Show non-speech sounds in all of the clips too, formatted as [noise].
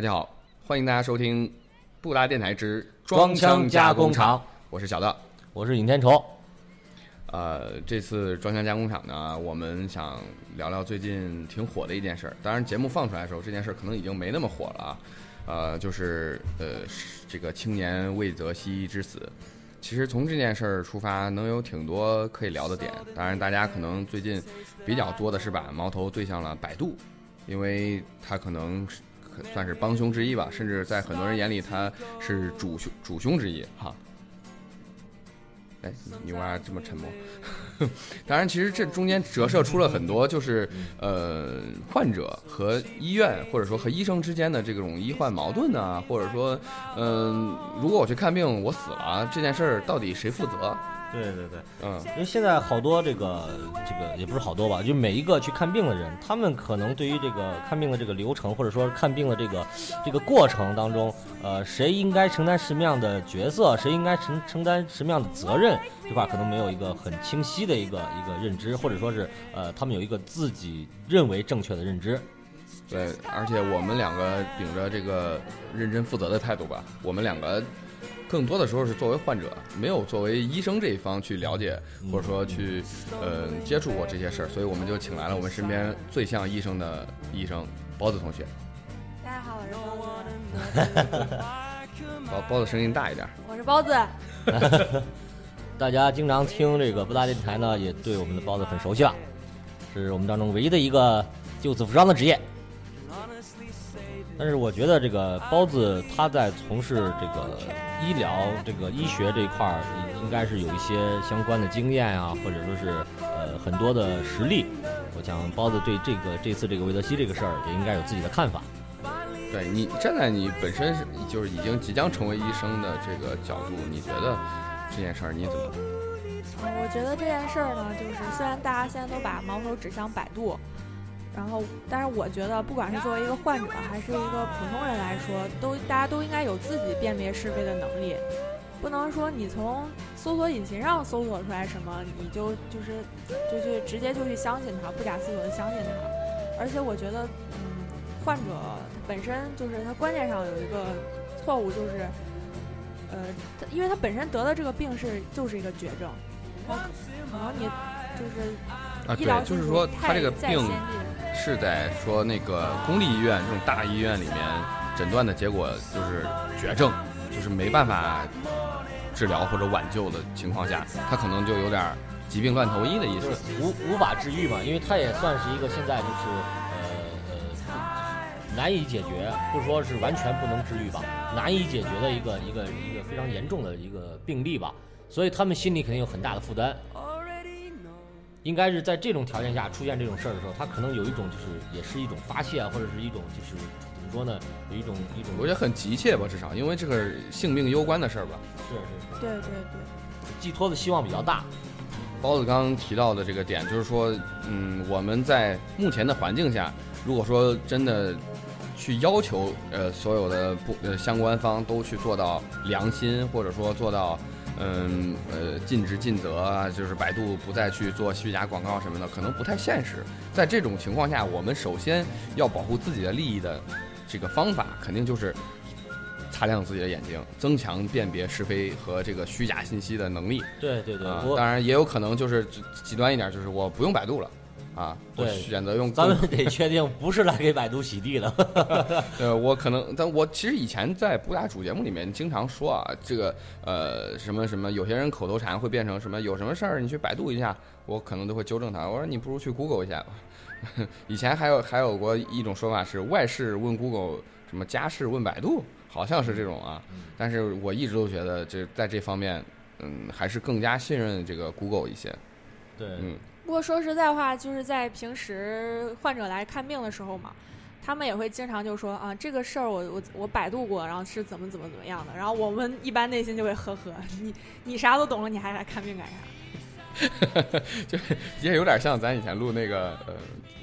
大家好，欢迎大家收听布拉电台之装腔加工工厂，我是小的。我是尹天仇。呃，这次装箱加工厂呢，我们想聊聊最近挺火的一件事儿。当然，节目放出来的时候，这件事儿可能已经没那么火了啊。呃，就是呃，是这个青年魏则西之死。其实从这件事儿出发，能有挺多可以聊的点。当然，大家可能最近比较多的是把矛头对向了百度，因为它可能是可算是帮凶之一吧，甚至在很多人眼里，他是主凶主凶之一哈。哎，你为啥这么沉默？[laughs] 当然，其实这中间折射出了很多，就是呃，患者和医院或者说和医生之间的这种医患矛盾啊，或者说，嗯、如果我去看病，我死了，这件事儿到底谁负责？对对对，嗯，因为现在好多这个这个也不是好多吧，就每一个去看病的人，他们可能对于这个看病的这个流程，或者说看病的这个这个过程当中，呃，谁应该承担什么样的角色，谁应该承承担什么样的责任，这块可能没有一个很清晰的一个一个认知，或者说是呃，他们有一个自己认为正确的认知。对，而且我们两个秉着这个认真负责的态度吧，我们两个更多的时候是作为患者，没有作为医生这一方去了解，或者说去呃接触过这些事儿，所以我们就请来了我们身边最像医生的医生包子同学。大家好，我是包子，包包子声音大一点。我是包子。[laughs] 大家经常听这个不搭电台呢，也对我们的包子很熟悉了，是我们当中唯一的一个救死扶伤的职业。但是我觉得这个包子他在从事这个医疗、这个医学这一块儿，应该是有一些相关的经验啊，或者说是呃很多的实力。我想包子对这个这次这个韦德西这个事儿也应该有自己的看法。对你站在你本身是就是已经即将成为医生的这个角度，你觉得这件事儿你怎么？嗯，我觉得这件事儿呢，就是虽然大家现在都把矛头指向百度，然后，但是我觉得，不管是作为一个患者还是一个普通人来说，都大家都应该有自己辨别是非的能力，不能说你从搜索引擎上搜索出来什么，你就就是就去直接就去相信它，不假思索的相信它。而且我觉得，嗯，患者他本身就是他观念上有一个错误，就是，呃，他因为他本身得的这个病是就是一个绝症，然后可能你就是啊，医疗对，就是技术说他太这个病在先进是在说那个公立医院这种大医院里面诊断的结果就是绝症，就是没办法治疗或者挽救的情况下，他可能就有点疾病乱投医的意思。无无法治愈嘛，因为它也算是一个现在就是呃呃难以解决，不说是完全不能治愈吧，难以解决的一个一个一个非常严重的一个病例吧，所以他们心里肯定有很大的负担。应该是在这种条件下出现这种事儿的时候，他可能有一种就是也是一种发泄啊，或者是一种就是怎么说呢，有一种一种我觉得很急切吧，至少因为这个性命攸关的事儿吧。是是对对对，寄托的希望比较大。包子刚刚提到的这个点，就是说，嗯，我们在目前的环境下，如果说真的去要求呃所有的不呃相关方都去做到良心，或者说做到嗯呃尽职尽责啊，就是百度不再去做虚假广告什么的，可能不太现实。在这种情况下，我们首先要保护自己的利益的这个方法，肯定就是擦亮自己的眼睛，增强辨别是非和这个虚假信息的能力。对对对，啊，当然也有可能就是极极端一点，就是我不用百度了，啊，我对选择用咱们得确定不是来给百度洗地的。[laughs] 呃，我可能，但我其实以前在不打主节目里面经常说啊，这个呃什么什么，有些人口头禅会变成什么，有什么事儿你去百度一下，我可能都会纠正他，我说你不如去 Google 一下吧。[laughs] 以前还有还有过一种说法是外事问 Google，什么家事问百度，好像是这种啊。但是我一直都觉得这在这方面，嗯，还是更加信任这个 Google 一些。对，嗯，不过说实在话，就是在平时患者来看病的时候嘛，他们也会经常就说啊，这个事儿我我我百度过，然后是怎么怎么怎么样的。然后我们一般内心就会呵呵，你你啥都懂了，你还来看病干啥？[laughs] 就是也有点像咱以前录那个呃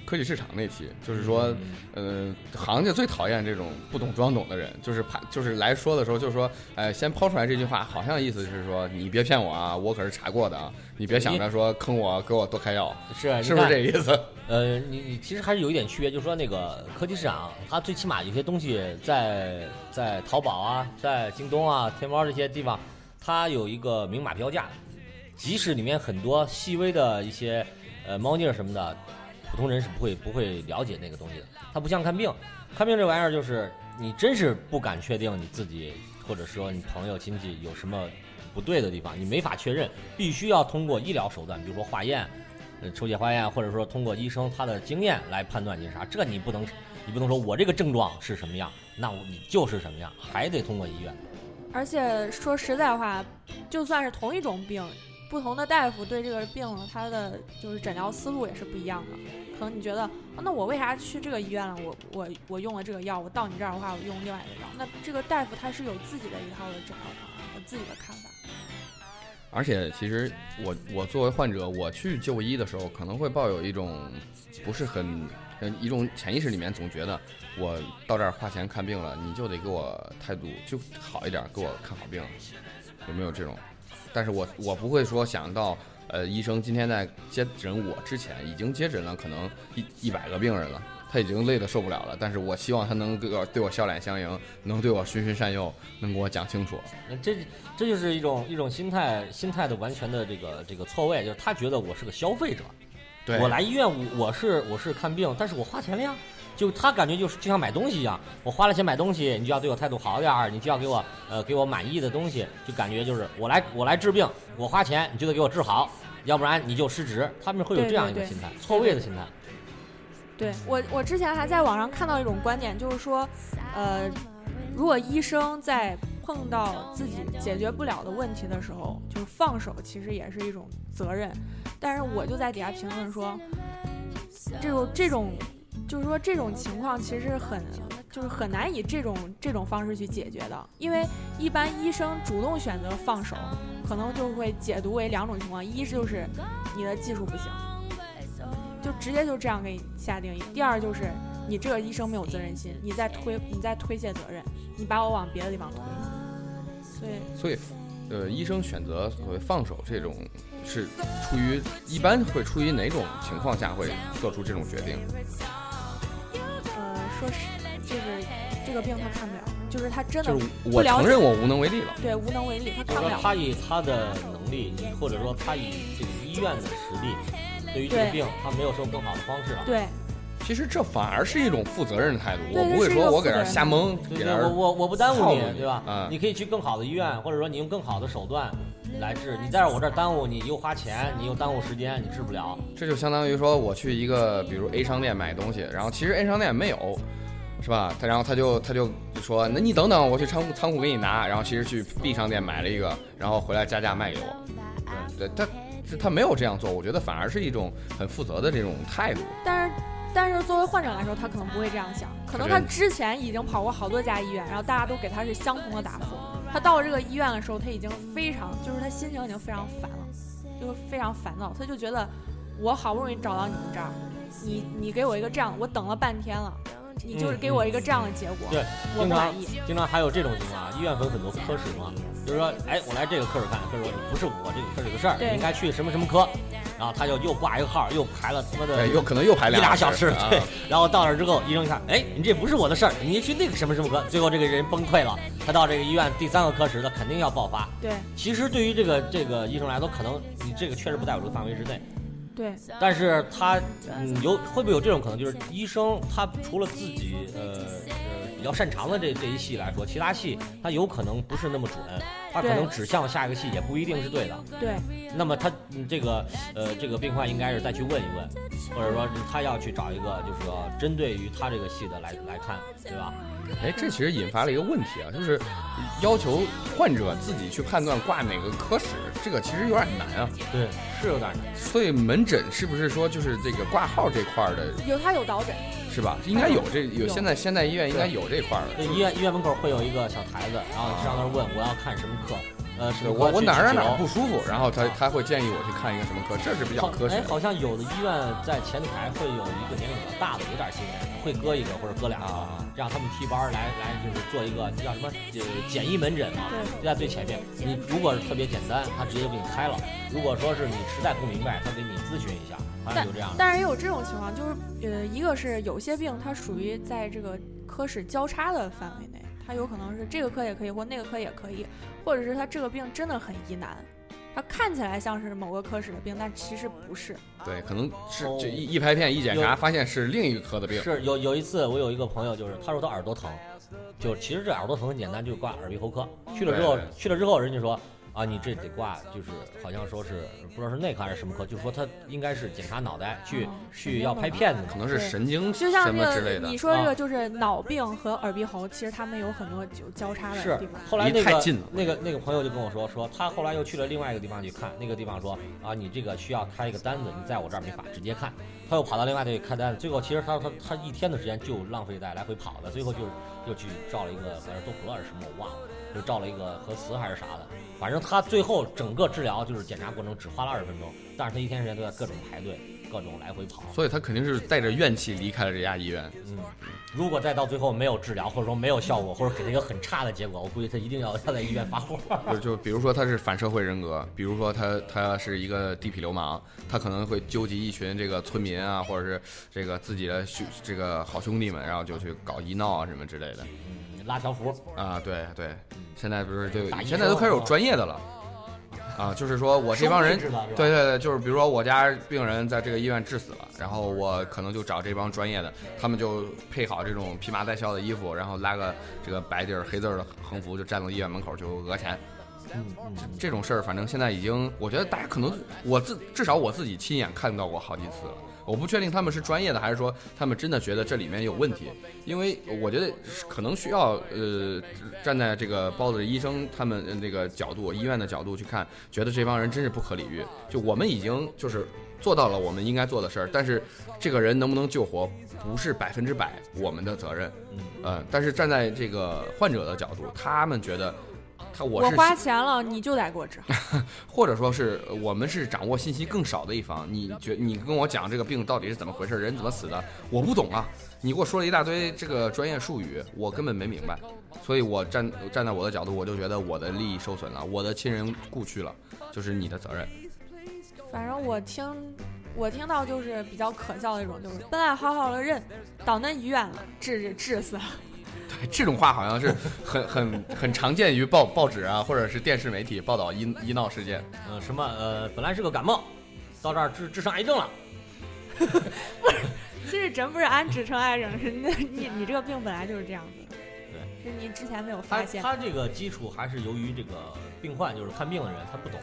科技市场那期，就是说，呃，行家最讨厌这种不懂装懂的人，就是怕就是来说的时候就说，哎，先抛出来这句话，好像意思是说你别骗我啊，我可是查过的啊，你别想着说坑我，给我多开药，是是不是这意思？[laughs] 呃，你你其实还是有一点区别，就是说那个科技市场，它最起码有些东西在在淘宝啊，在京东啊、天猫这些地方，它有一个明码标价，即使里面很多细微的一些呃猫腻什么的，普通人是不会不会了解那个东西的。它不像看病，看病这玩意儿就是你真是不敢确定你自己或者说你朋友亲戚有什么不对的地方，你没法确认，必须要通过医疗手段，比如说化验。呃，抽血化验，或者说通过医生他的经验来判断你啥，这你不能，你不能说我这个症状是什么样，那你就是什么样，还得通过医院。而且说实在话，就算是同一种病，不同的大夫对这个病他的就是诊疗思路也是不一样的。可能你觉得，那我为啥去这个医院了？我我我用了这个药，我到你这儿的话，我用另外一个药。那这个大夫他是有自己的一套的诊疗方案和自己的看法。而且，其实我我作为患者，我去就医的时候，可能会抱有一种不是很一种潜意识里面总觉得，我到这儿花钱看病了，你就得给我态度就好一点，给我看好病，有没有这种？但是我我不会说想到，呃，医生今天在接诊我之前，已经接诊了可能一一百个病人了。他已经累得受不了了，但是我希望他能对我对我笑脸相迎，能对我循循善诱，能给我讲清楚。那这这就是一种一种心态，心态的完全的这个这个错位，就是他觉得我是个消费者，对我来医院，我我是我是看病，但是我花钱了呀，就他感觉就是就像买东西一样，我花了钱买东西，你就要对我态度好点儿，你就要给我呃给我满意的东西，就感觉就是我来我来治病，我花钱，你就得给我治好，要不然你就失职，他们会有这样一个心态，错位的心态。对我，我之前还在网上看到一种观点，就是说，呃，如果医生在碰到自己解决不了的问题的时候，就是放手，其实也是一种责任。但是我就在底下评论说，这种这种，就是说这种情况其实很，就是很难以这种这种方式去解决的，因为一般医生主动选择放手，可能就会解读为两种情况：一就是你的技术不行。就直接就这样给你下定义。第二就是你这个医生没有责任心，你在推你在推卸责任，你把我往别的地方推。所以所以，呃，医生选择所谓放手这种，是出于一般会出于哪种情况下会做出这种决定？呃，说是就是这个病他看不了，就是他真的就是我承认我无能为力了。对，无能为力，他看不了。他以他的能力，或者说他以这个医院的实力。对于这个病，他没有什么更好的方式了。对，其实这反而是一种负责任的态度。我不会说我给这瞎蒙，给这我我我不耽误你，对吧？嗯，你可以去更好的医院，或者说你用更好的手段来治。你在我这儿耽误，你又花钱，你又耽误时间，你治不了。这就相当于说我去一个比如 A 商店买东西，然后其实 A 商店没有，是吧？他然后他就他就说，那你等等，我去仓库仓库给你拿。然后其实去 B 商店买了一个，然后回来加价卖给我。对，他。他没有这样做，我觉得反而是一种很负责的这种态度。但是，但是作为患者来说，他可能不会这样想，可能他之前已经跑过好多家医院，然后大家都给他是相同的答复。他到这个医院的时候，他已经非常，就是他心情已经非常烦了，就是非常烦躁。他就觉得，我好不容易找到你们这儿，你你给我一个这样，我等了半天了。你就是给我一个这样的结果，对，我不满意。经常还有这种情况，医院分很多科室嘛，就是说，哎，我来这个科室看，科室说你不是我这个科室的事儿，你应该去什么什么科，然后他就又挂一个号，又排了他妈的，又可能又排一俩小时，对，然后到那之后，医生一看，哎，你这不是我的事儿，你去那个什么什么科，最后这个人崩溃了，他到这个医院第三个科室，他肯定要爆发。对，其实对于这个这个医生来说，可能你这个确实不在我这个范围之内。对，但是他嗯有会不会有这种可能，就是医生他除了自己呃呃比较擅长的这这一系来说，其他系他有可能不是那么准，他可能指向下一个系也不一定是对的。对。那么他这个呃这个病患应该是再去问一问，或者说他要去找一个就是说针对于他这个系的来来看，对吧？哎，这其实引发了一个问题啊，就是要求患者自己去判断挂哪个科室，这个其实有点难啊。对，是有点难。所以门诊是不是说就是这个挂号这块的？有，他有导诊，是吧？应该有这有，现在现在医院应该有这块的。对，医院医院门口会有一个小台子，然后上那儿问我要看什么科，呃，什对么我我哪儿哪哪儿不舒服，然后他他会建议我去看一个什么科，这是比较科学的。好像有的医院在前台会有一个年龄比较大的，有点心眼，会搁一个或者搁俩，啊让他们替班儿来来就是做一个叫什么呃简易门诊嘛，对就在最前面。你如果是特别简单，他直接就给你开了；如果说是你实在不明白，他给你咨询一下，好像就这样的。但是也有这种情况，就是呃，一个是有些病它属于在这个科室交叉的范围内，它有可能是这个科也可以，或那个科也可以，或者是他这个病真的很疑难，他看起来像是某个科室的病，但其实不是。对，可能是哦就一一拍片一检查，发现是另一个科的病。是有有一次，我有一个朋友，就是他说他耳朵疼，就其实这耳朵疼很简单，就挂耳鼻喉科。去了之后，去了之后，人家说啊，你这得挂，就是好像说是不知道是内科还是什么科，就说他应该是检查脑袋，去哦去要拍片子可。能是神经就像什么这个之类的你。说这啊个就是脑病和耳鼻喉，其实他们有很多就交叉的是地方。后来那个太近了那个那个朋友就跟我说，说他后来又去了另外一个地方去看，那个地方说啊，你这个需要开一个单子，你在我这儿没法直接看，他又跑到另外地开单子，最后其实他他他一天的时间就浪费在来回跑的，最后就又去照了一个好像是多普勒是什么我忘了，又照了一个核磁还是啥的，反正他最后整个治疗就是检查过程只花了二十分钟，但是他一天时间都在各种排队，各种来回跑。所以他肯定是带着怨气离开了这家医院。嗯，如果再到最后没有治疗，或者说没有效果，或者给他一个很差的结果，我估计他一定要他在医院发火。就就比如说他是反社会人格，比如说他他是一个地痞流氓，他可能会纠集一群这个村民啊，或者是这个自己的兄这个好兄弟们，然后就去搞医闹啊什么之类的嗯，拉条幅，啊。对对，现在不是就打医现在都开始有专业的了啊，就是说我这帮人对对对，就是比如说我家病人在这个医院致死了，然后我可能就找这帮专业的，他们就配好这种披麻戴孝的衣服，然后拉个这个白底儿黑字儿的横幅，就站到医院门口就讹钱。这种事儿，反正现在已经，我觉得大家可能我自至少我自己亲眼看到过好几次了。我不确定他们是专业的，还是说他们真的觉得这里面有问题。因为我觉得可能需要呃站在这个包子医生他们呃那个角度、医院的角度去看，觉得这帮人真是不可理喻。就我们已经就是做到了我们应该做的事儿，但是这个人能不能救活，不是百分之百我们的责任。嗯呃，但是站在这个患者的角度，他们觉得他我我花钱了，你就得给我治好。[laughs] 或者说是呃我们是掌握信息更少的一方，你觉你跟我讲这个病到底是怎么回事，人怎么死的，我不懂啊。你给我说了一大堆这个专业术语，我根本没明白，所以我站站在我的角度，我就觉得我的利益受损了，我的亲人故去了，就是你的责任。反正我听我听到就是比较可笑的一种，就是本来好好的人到那医院了，治治治死了。对，[laughs] 这种话好像是很很很常见于报报纸啊，或者是电视媒体报道医医闹事件。呃，什么呃，本来是个感冒，到这儿治治上癌症了。[laughs] 不是其实真不是俺治成癌症，是那你你这个病本来就是这样子。对，是你之前没有发现。他这个基础还是由于这个病患，就是看病的人他不懂，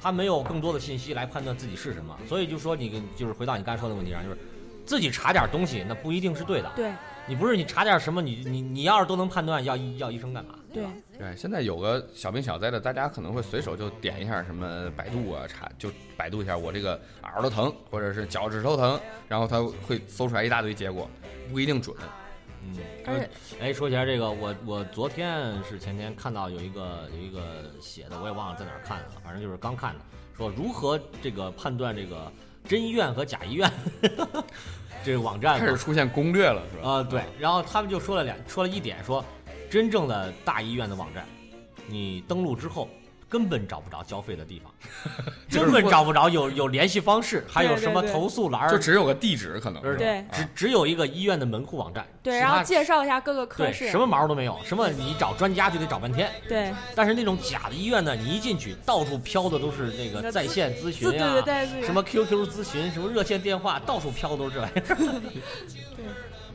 他没有更多的信息来判断自己是什么，所以就说你跟就是回到你刚才说的问题上，就是自己查点东西，那不一定是对的。对你不是你查点什么，你你你要是都能判断，要医要医生干嘛？对吧，对，现在有个小病小灾的，大家可能会随手就点一下什么百度啊，查就百度一下我这个耳朵疼或者是脚趾头疼，然后他会搜出来一大堆结果，不一定准。嗯，而且哎，说起来这个，我我昨天是前天看到有一个有一个写的，我也忘了在哪儿看的了，反正就是刚看的，说如何这个判断这个真医院和假医院这个网站嘛开始出现攻略了，是吧？啊、对，然后他们就说了两说了一点，说真正的大医院的网站，你登录之后。根本找不着交费的地方，[laughs] 根本找不着有有联系方式，还有什么投诉栏儿，就只有个地址可能对。啊。只只有一个医院的门户网站，对，其他然后介绍一下各个科对室。什么毛都没有，什么你找专家就得找半天，对，但是那种假的医院呢，你一进去，到处飘的都是那个在线咨询对啊，对对对，什么 QQ 咨询，什么热线电话，到处飘的都是。这玩意儿。对。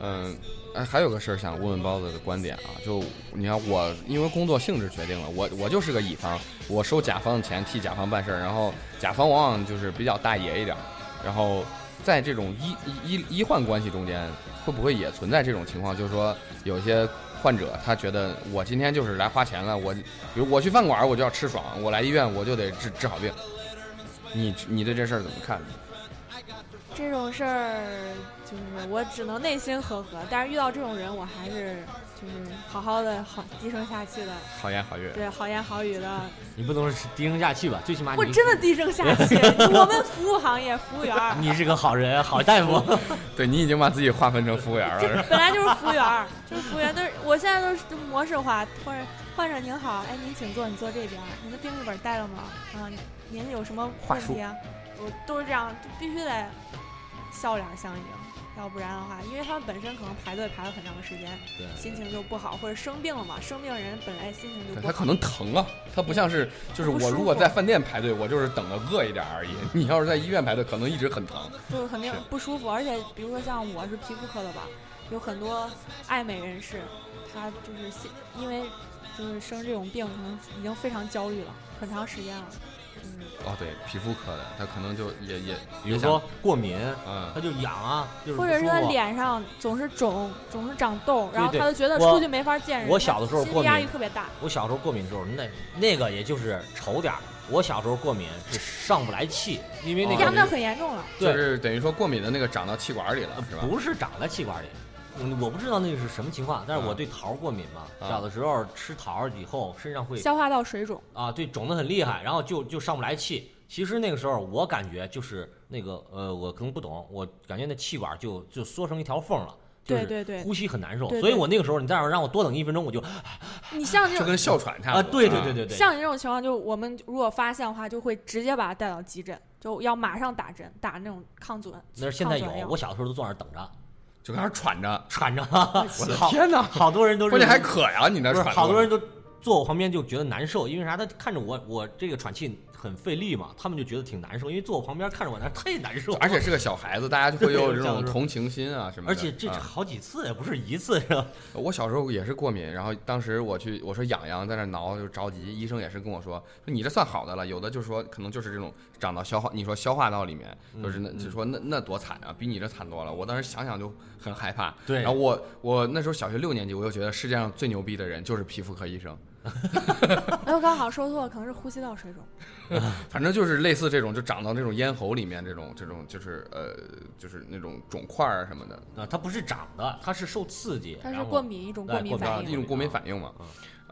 嗯，哎，还有个事儿想问问包子的观点啊，就你看我因为工作性质决定了，我我就是个乙方，我收甲方的钱替甲方办事儿，然后甲方往往就是比较大爷一点儿，然后在这种医医医患关系中间，会不会也存在这种情况？就是说有一些患者他觉得我今天就是来花钱了，我比如我去饭馆我就要吃爽，我来医院我就得治治好病，你你对这事儿怎么看？这种事儿，就是我只能内心呵呵，但是遇到这种人，我还是就是好好的好低声下气的，好言好语。对好言好语的，你不能是低声下气吧？最起码你我真的低声下气。[laughs] 我们服务行业服务员儿，你是个好人，好大夫。[laughs] 对你已经把自己划分成服务员了，是？本来就是服务员儿，就是服务员，都是我现在都是模式化，或者患者您好，哎，您请坐，你坐这边儿，您的病历本带了吗？啊，您有什么问题啊？我都是这样，就必须得笑脸相迎，要不然的话，因为他们本身可能排队排了很长时间，对心情就不好，或者生病了嘛，生病人本来心情就不好。对他可能疼啊，他不像是就是我如果在饭店排队，我就是等的饿一点而已。[laughs] 你要是在医院排队，可能一直很疼。就肯定不舒服，而且比如说像我是皮肤科的吧，有很多爱美人士，他就是心因为就是生这种病，可能已经非常焦虑了，很长时间了。嗯，哦，对，皮肤科的，他可能就也也，比如说过敏，嗯，他就痒啊，就是或者是他脸上总是肿，总是长痘，然后他就觉得出去没法见人。我小的时候过心理压力敏特别大。我小时候过敏的时候，那那个也就是丑点儿。我小时候过敏是上不来气，因为那那很严重了。就是等于说过敏的那个长到气管里了，是吧？不是长在气管里。嗯，我不知道那个是什么情况，但是我嗯对桃儿过敏嘛，啊小的时候吃桃儿以后身上会消化道水肿，啊，对，肿得很厉害，然后就就上不来气。其实那个时候我感觉就是那个呃，我可能不懂，我感觉那气管就就缩成一条缝了，就是对对对，呼吸很难受。对对所以我那个时候你再让我多等一分钟，我就你像这种就跟哮喘差啊，不多。对对对对对，像你这种情况，就我们如果发现的话，就会直接把他带到急诊，就要马上打针，打那种抗阻。那是现在有我小的时候都坐那儿等着，就开始喘着。喘着。我 [laughs] 的天哪！好多人都关键还渴呀，你那喘。好多人都坐我旁边就觉得难受，因为啥？他看着我，我这个喘气很费力嘛，他们就觉得挺难受，因为坐我旁边看着我那太难受了，而且是个小孩子，大家就会有这种同情心啊什么的。而且这啊好几次也不是一次，是吧？我小时候也是过敏，然后当时我去我说痒痒，在那挠就着急，医生也是跟我说说你这算好的了，有的就是说可能就是这种长到消化，你说消化道里面，就是那嗯就说那那多惨啊，比你这惨多了。我当时想想就很害怕。对然后我我那时候小学六年级，我就觉得世界上最牛逼的人就是皮肤科医生，[laughs] 哎，我刚好说错了，可能是呼吸道水肿。[laughs] 反正就是类似这种就长到这种咽喉里面这种这种就是呃就是那种肿块啊什么的。啊，它不是长的，它是受刺激，它是过敏一种哎过敏反应。啊一种过敏反应嘛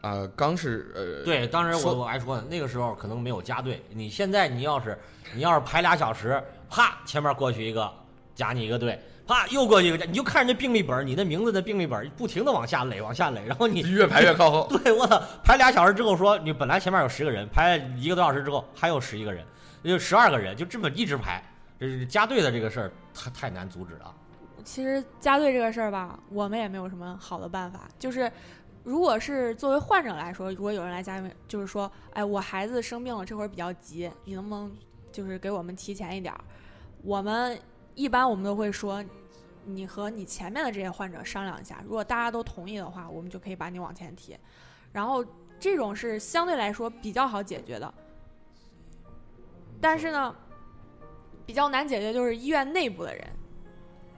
啊，呃，刚是呃，对，当时我我还说呢，那个时候可能没有加队。你现在你要是你要是排俩小时，啪前面过去一个加你一个队，啪又过去一个，你就看人家病历本，你的名字的病历本不停的往下垒，往下垒，然后你越排越靠后。[laughs] 对我操，排俩小时之后说你本来前面有十个人，排一个多小时之后还有十一个人，也就十二个人，就这么一直排。这是加队的这个事儿，太太难阻止了。其实加队这个事儿吧，我们也没有什么好的办法。就是，如果是作为患者来说，如果有人来加队，就是说，哎，我孩子生病了，这会儿比较急，你能不能就是给我们提前一点儿？我们一般我们都会说，你和你前面的这些患者商量一下，如果大家都同意的话，我们就可以把你往前提。然后这种是相对来说比较好解决的，但是呢，比较难解决就是医院内部的人。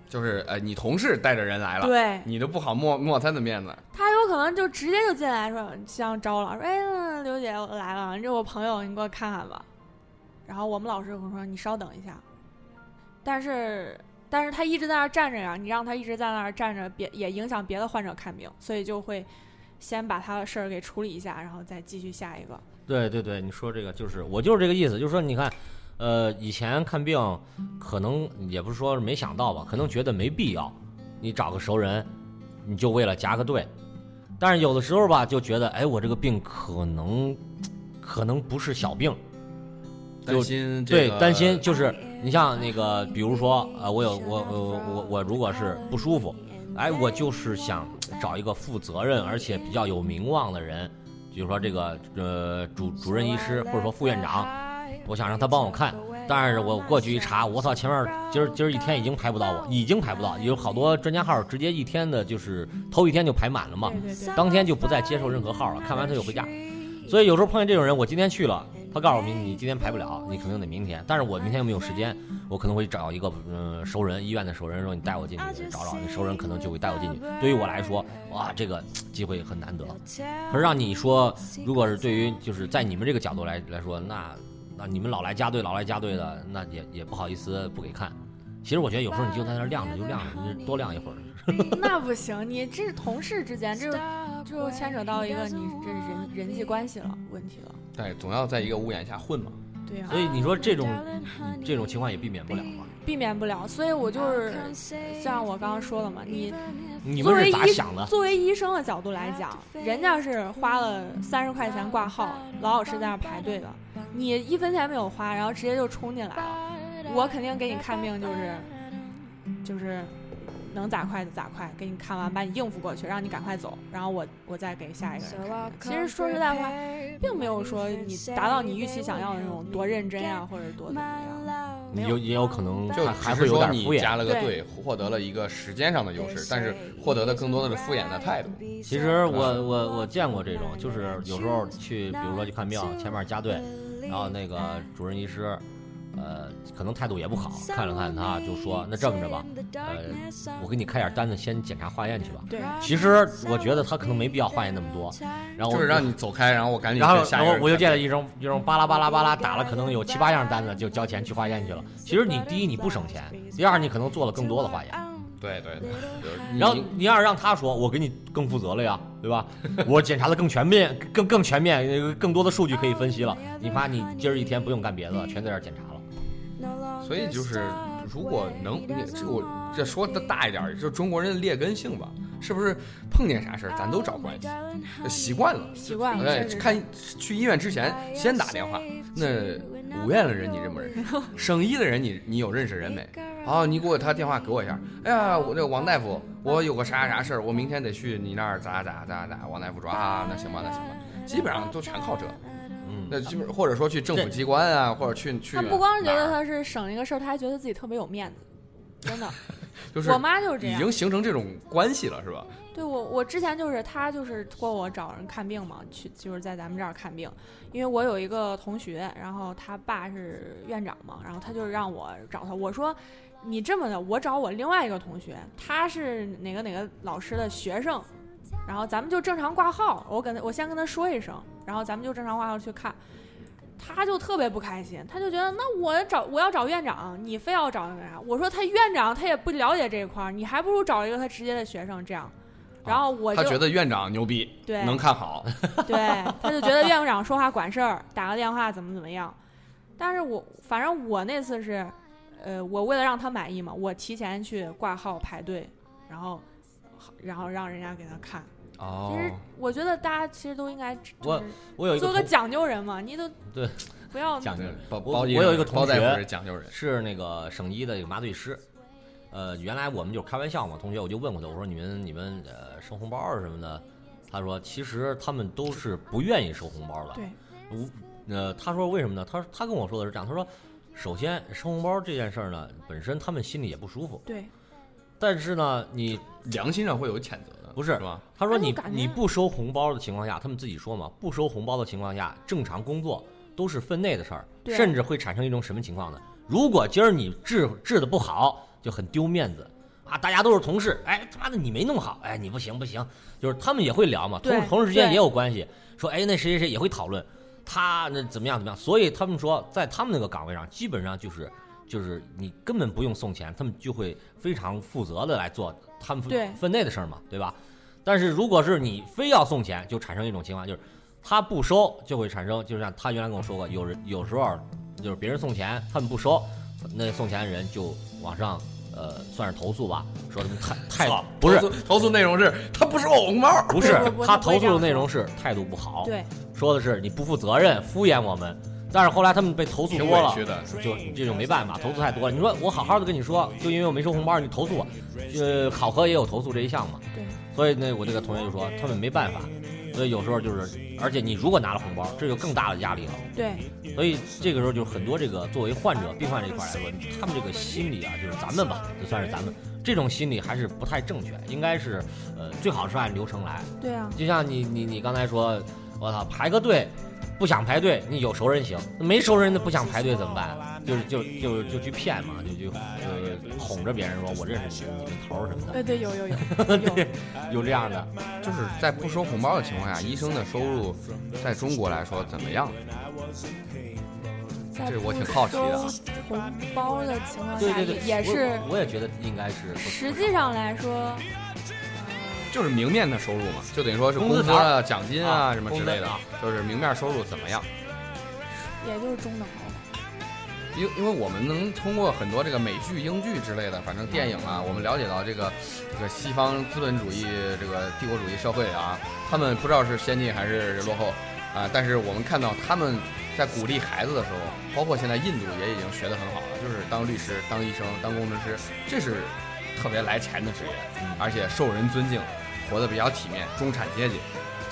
就是呃，你同事带着人来了，对，你都不好抹抹他的面子。他有可能就直接就进来说，像招了，说，哎，嗯刘姐我来了，这我朋友，你给我看看吧。然后我们老师跟我说，你稍等一下。但是，但是他一直在那儿站着呀，你让他一直在那儿站着，别也影响别的患者看病，所以就会先把他的事儿给处理一下，然后再继续下一个。对对对，你说这个就是我就是这个意思，就是说你看，呃，以前看病可能也不是说没想到吧，可能觉得没必要，你找个熟人，你就为了夹个队。但是有的时候吧，就觉得，哎，我这个病可能可能不是小病，就担心这对，担心就是你像那个，比如说，呃，我有我我我我如果是不舒服，哎，我就是想找一个负责任而且比较有名望的人，比如说这个呃主主任医师或者说副院长，我想让他帮我看。但是我过去一查，我操，前面今儿今儿一天已经排不到我，已经排不到，有好多专家号直接一天的就是头一天就排满了嘛，当天就不再接受任何号了，看完他就回家。所以有时候碰见这种人，我今天去了，他告诉我你你今天排不了，你肯定得明天。但是我明天又没有时间，我可能会找一个嗯、呃熟人，医院的熟人说你带我进去找找，那熟人可能就会带我进去。对于我来说，哇，这个机会很难得。可是让你说，如果是对于就是在你们这个角度来来说，那那你们老来加队老来加队的，那也也不好意思不给看。其实我觉得有时候你就在那晾着就晾着，你就多晾一会儿。[laughs] 那不行，你这是同事之间，这就就牵扯到一个你这人人际关系了问题了。对，总要在一个屋檐下混嘛。对呀、所以你说这种这种情况也避免不了嘛？避免不了。所以我就是像我刚刚说的嘛，你你们是作为医咋想的？作为医生的角度来讲，人家是花了三十块钱挂号，老老实实在那排队的，你一分钱没有花，然后直接就冲进来了，我肯定给你看病就是就是能咋快就咋快，给你看完把你应付过去，让你赶快走，然后我我再给下一个人看。其实说实在话，并没有说你达到你预期想要的那种多认真呀、或者多怎么样。没有有也有可能就还还会有只是说点敷衍。你加了个对队，获得了一个时间上的优势，但是获得的更多的是敷衍的态度。其实我我我见过这种，就是有时候去，比如说去看病，前面加队，然后那个主任医师，呃，可能态度也不好，看了看他就说，那这么着吧，呃，我给你开点单子，先检查化验去吧。对，其实我觉得他可能没必要化验那么多，然后我就是让你走开，然后我赶紧然后我就见了医生，医生巴拉巴拉巴拉打了，可能有七八样单子就交钱去化验去了。其实你第一你不省钱，第二你可能做了更多的化验。对对对，然后你要是让他说，我给你更负责了呀，对吧？我检查的更全面，更更全面，呃更多的数据可以分析了。你怕你今儿一天不用干别的，全在这检查了。所以就是，如果能，你这我这说的大一点儿，就是中国人的劣根性吧，是不是碰见啥事儿咱都找关系，习惯了。习惯了。哎看去医院之前先打电话，那五院的人你认不认识？省医的人你你有认识人没？啊，你给我他电话给我一下。哎呀，我这王大夫，我有个啥啥事儿，我明天得去你那儿咋咋咋咋。王大夫说啊，那行吧，那行吧，基本上都全靠这。嗯，那基本或者说去政府机关啊，或者去去他不光是觉得他是省一个事儿，他还觉得自己特别有面子，真的。[laughs] 就是我妈就是这样。已经形成这种关系了，是吧？对我，我之前就是他就是托我找人看病嘛，去就是在咱们这儿看病，因为我有一个同学，然后他爸是院长嘛，然后他就让我找他，我说你这么的，我找我另外一个同学，他是哪个哪个老师的学生，然后咱们就正常挂号，我跟他我先跟他说一声，然后咱们就正常挂号去看。他就特别不开心，他就觉得那我找我要找院长，你非要找那个啥？我说他院长他也不了解这一块儿，你还不如找一个他直接的学生这样。然后我就、他觉得院长牛逼，对能看好。[laughs] 对，他就觉得院长说话管事儿，打个电话怎么怎么样。但是我反正我那次是，呃，我为了让他满意嘛，我提前去挂号排队，然后然后让人家给他看。哦其实我觉得大家其实都应该就我是我有一个做个讲究人嘛，你都对不要讲究，包我包我有一个同学是讲究人，是那个省医的一个麻醉师。呃，原来我们就开玩笑嘛，同学我就问过他，我说你们你们呃收红包啊什么的，他说其实他们都是不愿意收红包的。对，我呃，他说为什么呢？他说他跟我说的是这样，他说首先收红包这件事儿呢，本身他们心里也不舒服，对但是呢，你良心上会有谴责的，不是是吧？他说你你不收红包的情况下，他们自己说嘛，不收红包的情况下，正常工作都是分内的事儿，甚至会产生一种什么情况呢？如果今儿你治治的不好，就很丢面子啊！大家都是同事，哎，他妈的你没弄好，哎，你不行不行，就是他们也会聊嘛，同对同事之间也有关系，说哎那谁谁谁也会讨论他那怎么样怎么样，所以他们说在他们那个岗位上，基本上就是就是你根本不用送钱，他们就会非常负责的来做他们分分内的事儿嘛，对吧？但是如果是你非要送钱，就产生一种情况，就是他不收，就会产生，就像他原来跟我说过，有人有时候就是别人送钱，他们不收，那送钱的人就往上呃算是投诉吧，说他们太太不是投诉投诉内容是他不收我红包，不是他投诉的内容是态度不好，对说的是你不负责任，敷衍我们。但是后来他们被投诉多了，委屈的。就这就没办法，投诉太多了。你说我好好的跟你说，就因为我没收红包，你投诉我，呃，考核也有投诉这一项嘛。对所以呢，我这个同学就说他们没办法，所以有时候就是，而且你如果拿了红包，这就更大的压力了。对所以这个时候就是很多这个作为患者、病患这一块来说，他们这个心理啊，就是咱们吧，就算是咱们这种心理还是不太正确，应该是呃最好是按流程来。对啊，就像你你你刚才说，我操排个队，不想排队，你有熟人行，没熟人的不想排队怎么办？就是就就就去骗嘛，就就就哄着别人说我认识你们，你们头儿什么的，对 [laughs] 对有有有有，有这样的。就是在不收红包的情况下，医生的收入在中国来说怎么样？在这我挺好奇的啊红包的情况下，对对对，也也是我也觉得应该是。实际上来说，就是明面的收入嘛，就等于说是工资啊、奖金啊啊什么之类的就是明面收入怎么样？也就是中等高吧。因因为我们能通过很多这个美剧、英剧之类的，反正电影啊，我们了解到这个这个西方资本主义这个帝国主义社会啊，他们不知道是先进还是落后啊，但是我们看到他们在鼓励孩子的时候，包括现在印度也已经学得很好了，就是当律师、当医生、当工程师，这是特别来钱的职业，嗯而且受人尊敬，活得比较体面，中产阶级。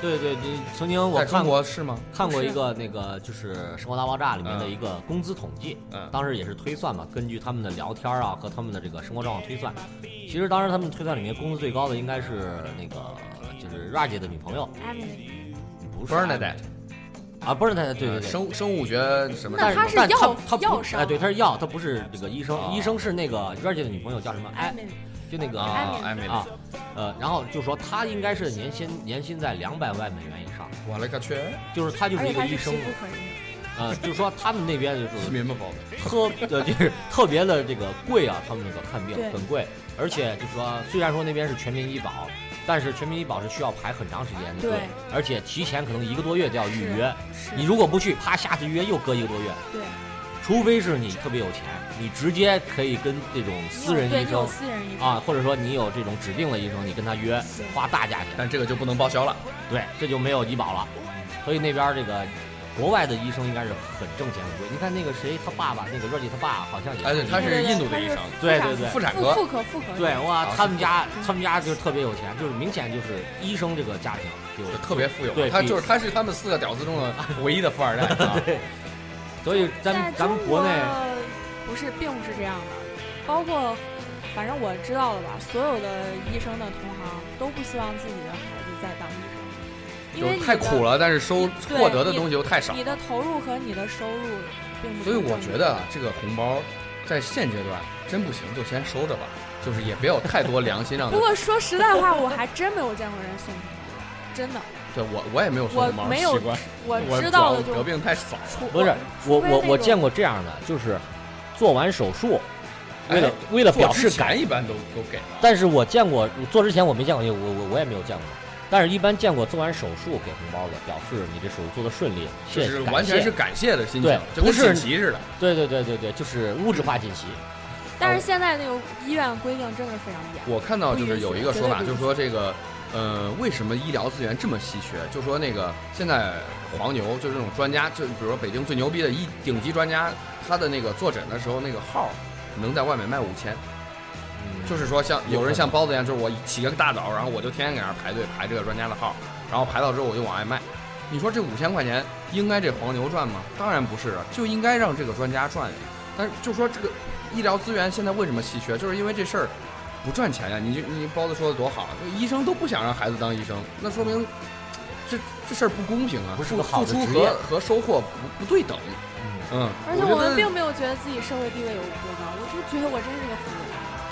对对，你曾经我在中看过国是吗？看过一个那个就是《生活大爆炸》里面的嗯一个工资统计，嗯当时也是推算嘛，根据他们的聊天啊和他们的这个生活状况推算。其实当时他们推算里面工资最高的应该是那个就是 Raj 的女朋友，Emily，不是 Bernadette 啊，Bernadette，对对对。生生物学什么但？那他是但药他不药商哎，对，他是药，他不是这个医生，啊医生是那个 Raj 的女朋友叫什么？哎，Emily，就那个啊，艾美啊，呃，然后就说他应该是年薪年薪在两百万美元以上，我勒个去！就是他就是一个医生。呃，就是说他们那边就是？[laughs] 特呃就是特别的这个贵啊，他们那个看病很贵，而且就是说虽然说那边是全民医保，但是全民医保是需要排很长时间的。队对，而且提前可能一个多月就要预约，你如果不去，啪下次预约又隔一个多月，对除非是你特别有钱，你直接可以跟这种私人医生私人医生。啊，或者说你有这种指定的医生，你跟他约花大价钱，但这个就不能报销了。对，这就没有医保了，所以那边这个。国外的医生应该是很挣钱很贵，你看那个谁，他爸爸那个热力他爸好像也哎对他是印度的医生。对对对。妇产科妇科妇科对，哇啊，他们家他们家就是特别有钱，就是明显就是医生这个家庭就就特别富有，对他就是他是他们四个屌丝中的 [laughs] 唯一的富二代 [laughs] 啊！对，所以咱在咱们国内不是，并不是这样的。包括，反正我知道的吧，所有的医生的同行都不希望自己的孩子再当医生，因为就是太苦了，但是收获得的东西又太少，你的投入和你的收入并不所以我觉得啊这个红包在现阶段真不行，就先收着吧，就是也别有太多良心让 [laughs] 不过说实在话，我还真没有见过人送红包，真的。对我我也没有送我红包没有习惯，我 [laughs] 我知道的就得病太少了。不是我我我见过这样的，就是做完手术，为了哎为了表示感前一般都都给了，但是我见过做之前我没见过，我我我也没有见过。但是，一般见过做完手术给红包的，表示你这手术做的顺利，是完全是感谢的心情不是锦旗似的。对对对对对，就是物质化锦旗。但是现在那个医院规定真的非常严。我看到就是有一个说法，就是说这个，呃，为什么医疗资源这么稀缺？就说那个现在黄牛就是这种专家，就比如说北京最牛逼的一顶级专家，他的那个坐诊的时候那个号能在外面卖五千，嗯，就是说像有人像包子一样，就是我起个大早，然后我就天天给那儿排队排这个专家的号，然后排到之后我就往外卖。你说这五千块钱应该这黄牛赚吗？当然不是啊，就应该让这个专家赚。但是就说这个医疗资源现在为什么稀缺，就是因为这事儿不赚钱呀。你就你包子说的多好，这医生都不想让孩子当医生，那说明这这事儿不公平啊，不是个好付出的职业和和收获不不对等。嗯嗯，而且我们并没有觉得自己社会地位有多高，我就觉得我真是个服务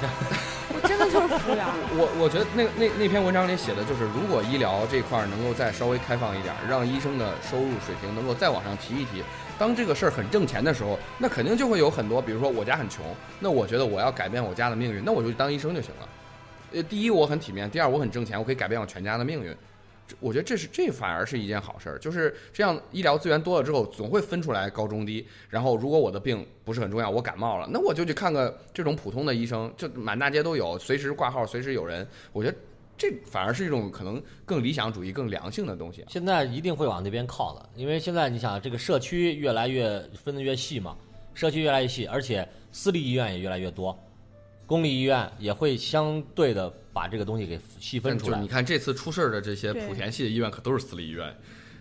员，[laughs] 我 [laughs] 真的就是服务员。我我觉得那那那篇文章里写的就是，如果医疗这块儿能够再稍微开放一点，让医生的收入水平能够再往上提一提，当这个事儿很挣钱的时候，那肯定就会有很多，比如说我家很穷，那我觉得我要改变我家的命运，那我就当医生就行了。呃，第一我很体面，第二我很挣钱，我可以改变我全家的命运。我觉得这是这反而是一件好事儿，就是这样医疗资源多了之后，总会分出来高中低。然后如果我的病不是很重要，我感冒了，那我就去看个这种普通的医生，就满大街都有，随时挂号，随时有人。我觉得这反而是一种可能更理想主义、更良性的东西。现在一定会往那边靠的，因为现在你想，这个社区越来越分得越细嘛，社区越来越细，而且私立医院也越来越多，公立医院也会相对的把这个东西给细分出来就是你。看这次出事儿的这些莆田系的医院可都是私立医院，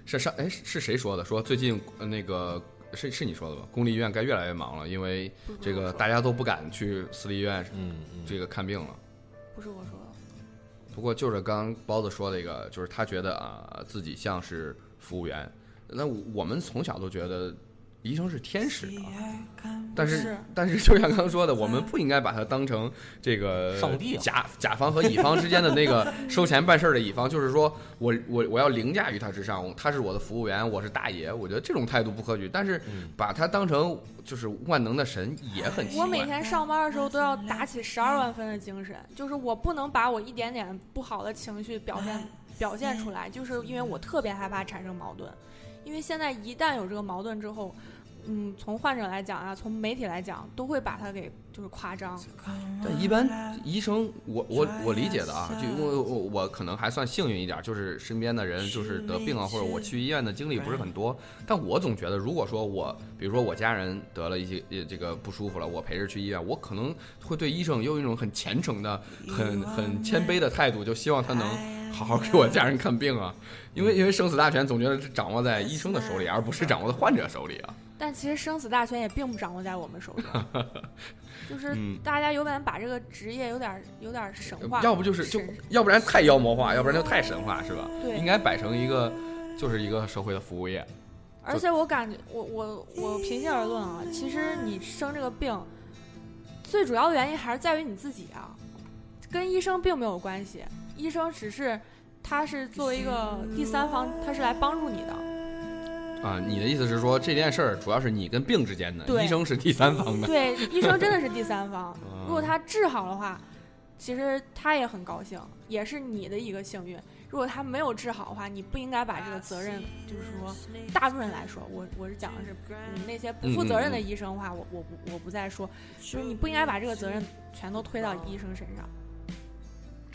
是上哎是谁说的？说最近呃那个是是你说的吧？公立医院该越来越忙了，因为这个大家都不敢去私立医院嗯嗯，这个看病了。不是我说的，不过就是刚刚包子说的一个，就是他觉得啊自己像是服务员。那我们从小都觉得医生是天使啊，但是是但是就像刚刚说的，我们不应该把它当成这个上帝啊甲甲方和乙方之间的那个 [laughs] 收钱办事儿的乙方，就是说我我我要凌驾于他之上，他是我的服务员，我是大爷，我觉得这种态度不可取。但是嗯把他当成就是万能的神也很奇我每。天上班的时候都要打起十二万分的精神，就是我不能把我一点点不好的情绪表现表现出来，就是因为我特别害怕产生矛盾，因为现在一旦有这个矛盾之后，嗯，从患者来讲啊，从媒体来讲，都会把它给就是夸张，但一般医生，我我我理解的啊，就我我我可能还算幸运一点，就是身边的人就是得病啊，或者我去医院的经历不是很多。但我总觉得，如果说我，比如说我家人得了一些这个不舒服了，我陪着去医院，我可能会对医生用一种很虔诚的、很很谦卑的态度，就希望他能好好给我家人看病啊。因为因为生死大权总觉得是掌握在医生的手里，而不是掌握在患者手里啊。但其实生死大权也并不掌握在我们手中，[laughs] 就是嗯大家有点把这个职业有点有点神话，要不就是就要不然太妖魔化，要不然就太神话，是吧？对应该摆成一个就是一个社会的服务业。而且我感觉，我我我平心而论啊，其实你生这个病，最主要的原因还是在于你自己啊，跟医生并没有关系。医生只是他是作为一个第三方，他是来帮助你的。啊，你的意思是说这件事儿主要是你跟病之间的，对医生是第三方的。对，医生真的是第三方。啊如果他治好的话，其实他也很高兴，也是你的一个幸运。如果他没有治好的话，你不应该把这个责任，就是说，大部分人来说，我我是讲的是，嗯，那些不负责任的医生的话，我我不我不再说，就是你不应该把这个责任全都推到医生身上。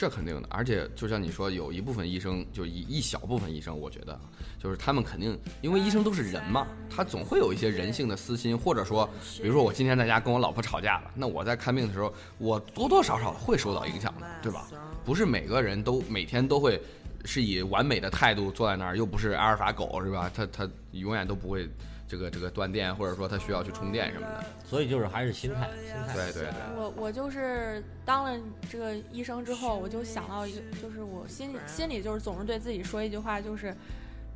这肯定的，而且就像你说，有一部分医生，就一一小部分医生，我觉得就是他们肯定，因为医生都是人嘛，他总会有一些人性的私心，或者说，比如说我今天在家跟我老婆吵架了，那我在看病的时候，我多多少少会受到影响的，对吧？不是每个人都每天都会是以完美的态度坐在那儿，又不是阿尔法狗，是吧？他他永远都不会这个这个断电，或者说他需要去充电什么的。所以就是还是心态，心态。对对对。我我就是当了这个医生之后，我就想到一个，就是我心里心里就是总是对自己说一句话，就是，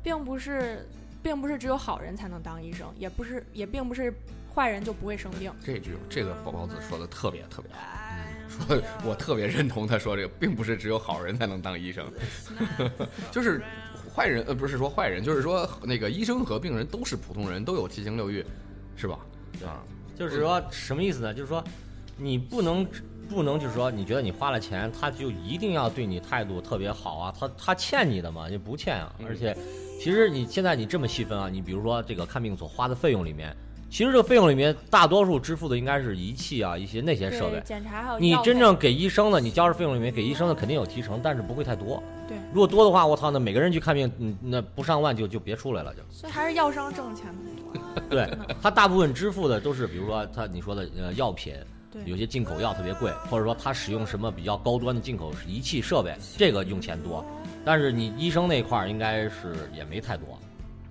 并不是并不是只有好人才能当医生，也不是也并不是坏人就不会生病。这句这个宝宝子说的特别特别好，说我特别认同他说这个，并不是只有好人才能当医生，[laughs] 就是坏人呃不是说坏人，就是说那个医生和病人都是普通人，都有七情六欲，是吧？啊，就是说什么意思呢？就是说，你不能不能就是说，你觉得你花了钱，他就一定要对你态度特别好啊？他他欠你的嘛，就不欠啊。嗯而且，其实你现在你这么细分啊，你比如说这个看病所花的费用里面，其实这个费用里面大多数支付的应该是仪器啊，一些那些设备，。检查还有你真正给医生的，你交的费用里面给医生的肯定有提成，但是不会太多。对，如果多的话，我操，那每个人去看病，嗯，那不上万就就别出来了就。所以还是药商挣钱更多。[laughs] 对他大部分支付的都是，比如说他你说的呃药品，对有些进口药特别贵，或者说他使用什么比较高端的进口仪器设备，这个用钱多。但是你医生那块儿应该是也没太多，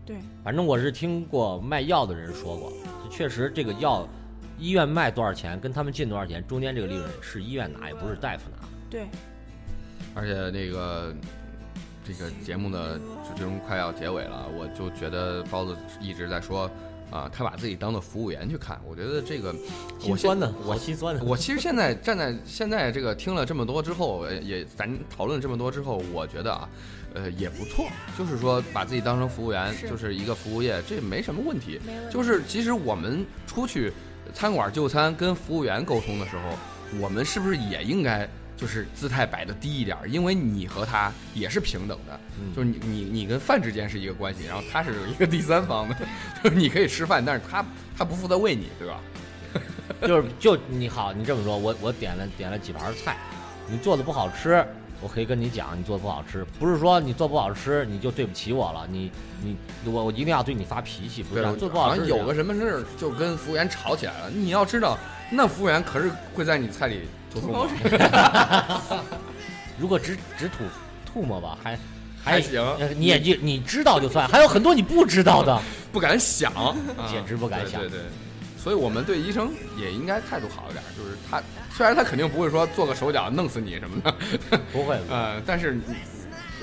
对，反正我是听过卖药的人说过，确实这个药医院卖多少钱，跟他们进多少钱，中间这个利润是医院拿，也不是大夫拿。对，而且那个这个节目的就这种快要结尾了，我就觉得包子一直在说啊，他把自己当做服务员去看，我觉得这个我酸的，我心酸的。我其实现在站在现在这个听了这么多之后，呃也咱讨论这么多之后，我觉得啊，呃也不错，就是说把自己当成服务员，是就是一个服务业，这没什么问题。没问题。就是其实我们出去餐馆就餐跟服务员沟通的时候，我们是不是也应该就是姿态摆的低一点？因为你和他也是平等的，嗯就是你你你跟饭之间是一个关系，然后他是一个第三方的，[laughs] 就是你可以吃饭，但是他他不负责喂你，对吧？[laughs] 就是就你好，你这么说，我我点了点了几盘菜，你做的不好吃，我可以跟你讲，你做的不好吃，不是说你做不好吃你就对不起我了，你你我我一定要对你发脾气，不是对，做不好有个什么事儿就跟服务员吵起来了。你要知道，那服务员可是会在你菜里吐吐沫，[laughs] 如果只只吐吐沫吧，还还行呃你也就你知道就算，还有很多你不知道的，[laughs] 不敢想，啊 [laughs] 简直不敢想对对对，所以我们对医生也应该态度好一点，就是他虽然他肯定不会说做个手脚弄死你什么的，不会。呃，但是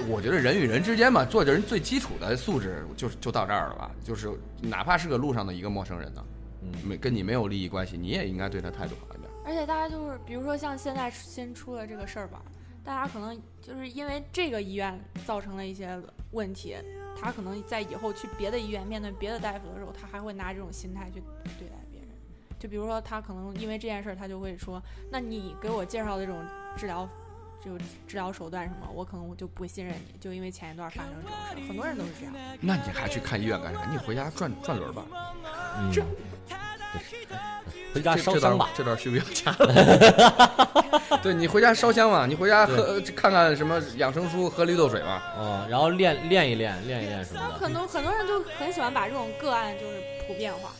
我觉得人与人之间嘛，做人最基础的素质就就到这儿了吧，就是哪怕是个路上的一个陌生人呢，嗯没跟你没有利益关系，你也应该对他态度好一点。而且大家就是，比如说像现在新出了这个事儿吧，大家可能就是因为这个医院造成了一些问题，他可能在以后去别的医院面对别的大夫的时候，他还会拿这种心态去对待别人。就比如说他可能因为这件事儿，他就会说，那你给我介绍的这种治疗。就治疗手段什么，我可能我就不信任你，就因为前一段发生这种事儿，很多人都是这样。那你还去看医院干啥？你回家转转轮吧。嗯，回家烧香吧。这段需不需要掐？[laughs] 对你回家烧香嘛，你回家喝呃看看什么养生书，喝绿豆水嘛。嗯，然后练练一练，练一练什么很多很多人就很喜欢把这种个案就是普遍化。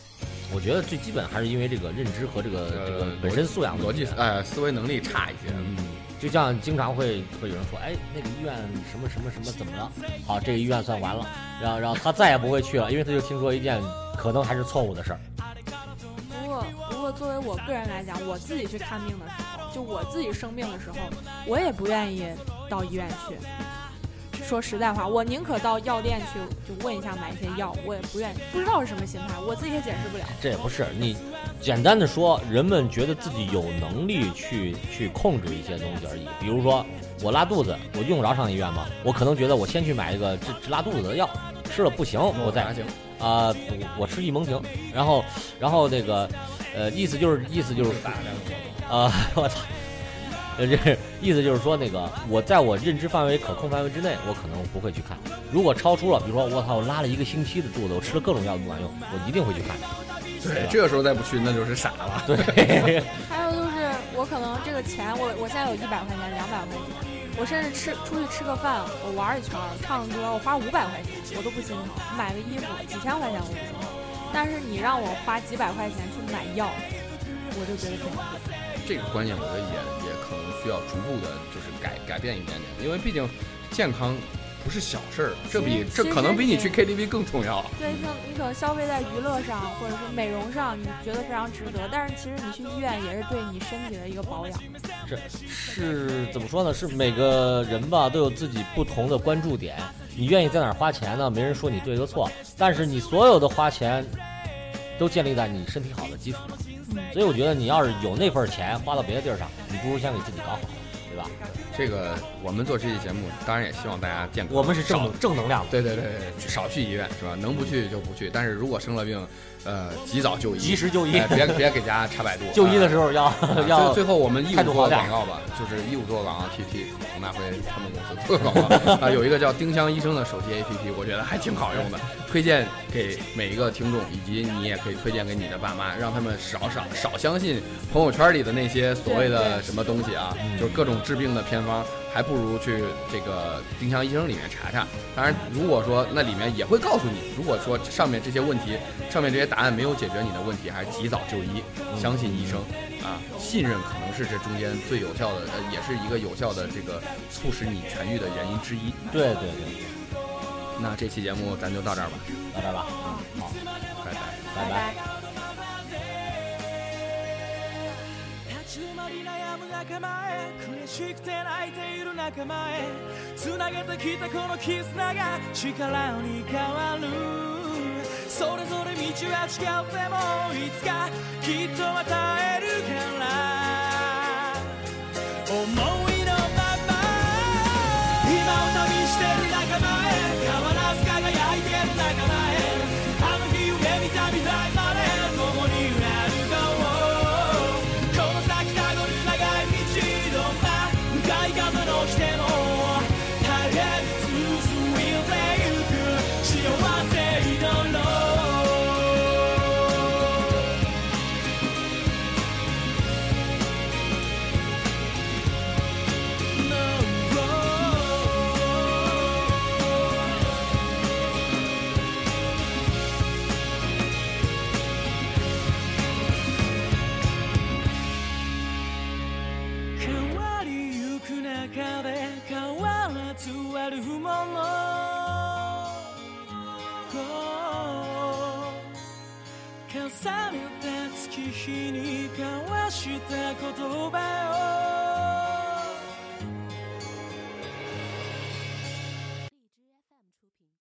我觉得最基本还是因为这个认知和这个这个呃本身素养逻辑呃思维能力差一些。嗯，就像经常会会有人说，哎，那个医院什么什么什么怎么了？好，这个医院算完了，然后然后他再也不会去了，因为他就听说一件可能还是错误的事儿。不过，不过作为我个人来讲，我自己去看病的时候，就我自己生病的时候，我也不愿意到医院去。说实在话，我宁可到药店去，就问一下买一些药，我也不愿意，不知道是什么心态，我自己也解释不了。这也不是你简单的说，人们觉得自己有能力去去控制一些东西而已。比如说我拉肚子，我用不着上医院吗？我可能觉得我先去买一个治治拉肚子的药，吃了不行，我再。啊、不我吃一蒙停，然后然后那个呃意思就是意思就是啊、我操。呃，这意思就是说，那个我在我认知范围可控范围之内，我可能不会去看。如果超出了，比如说我操，我拉了一个星期的肚子，我吃了各种药都不管用，我一定会去看。对，这个时候再不去，那就是傻了。对，[laughs] 还有就是，我可能这个钱，我我现在有一百块钱、两百块钱，我甚至吃出去吃个饭，我玩一圈儿，唱歌，我花五百块钱，我都不心疼；买个衣服几千块钱我不心疼。但是你让我花几百块钱去买药，我就觉得挺贵。这个观念，我觉得也也可能需要逐步的，就是改改变一点点，因为毕竟健康不是小事儿，这比这可能比你去 KTV 更重要。对，你可能你可能消费在娱乐上，或者是美容上，你觉得非常值得，但是其实你去医院也是对你身体的一个保养。是是怎么说呢？是每个人吧都有自己不同的关注点。你愿意在哪儿花钱呢？没人说你对和错，但是你所有的花钱都建立在你身体好的基础上。所以我觉得你要是有那份钱花到别的地儿上，你不如先给自己搞好了，对吧？这个我们做这期节目，当然也希望大家健康。我们是正正能量的，对对对对，少去医院是吧？能不去就不去，但是如果生了病，呃，及早就医，及时就医哎别别给家插百度。[laughs] 就医的时候。[laughs] 要啊要最最后我们义务做广告吧，就是义务做广告，替替佟大辉他们公司做广告啊，有一个叫丁香医生的手机 APP，我觉得还挺好用的，推荐给每一个听众，以及你也可以推荐给你的爸妈，让他们少少少相信朋友圈里的那些所谓的什么东西啊，就是各种治病的偏方，还不如去这个丁香医生里面查查。当然，如果说那里面也会告诉你，如果说上面这些问题，上面这些答案没有解决你的问题，还是及早就医，相信医生啊，信任可能是这中间最有效的，呃，也是一个有效的这个促使你痊愈的原因之一。对对对，那这期节目咱就到这儿吧，到这儿吧，好，拜拜。拜拜。立ち止まり悩む仲間へ悔しくて泣いている仲間へつなげてきたこの絆が力に変わるそれぞれ道は違ってもいつかきっとまた会えるから言葉よ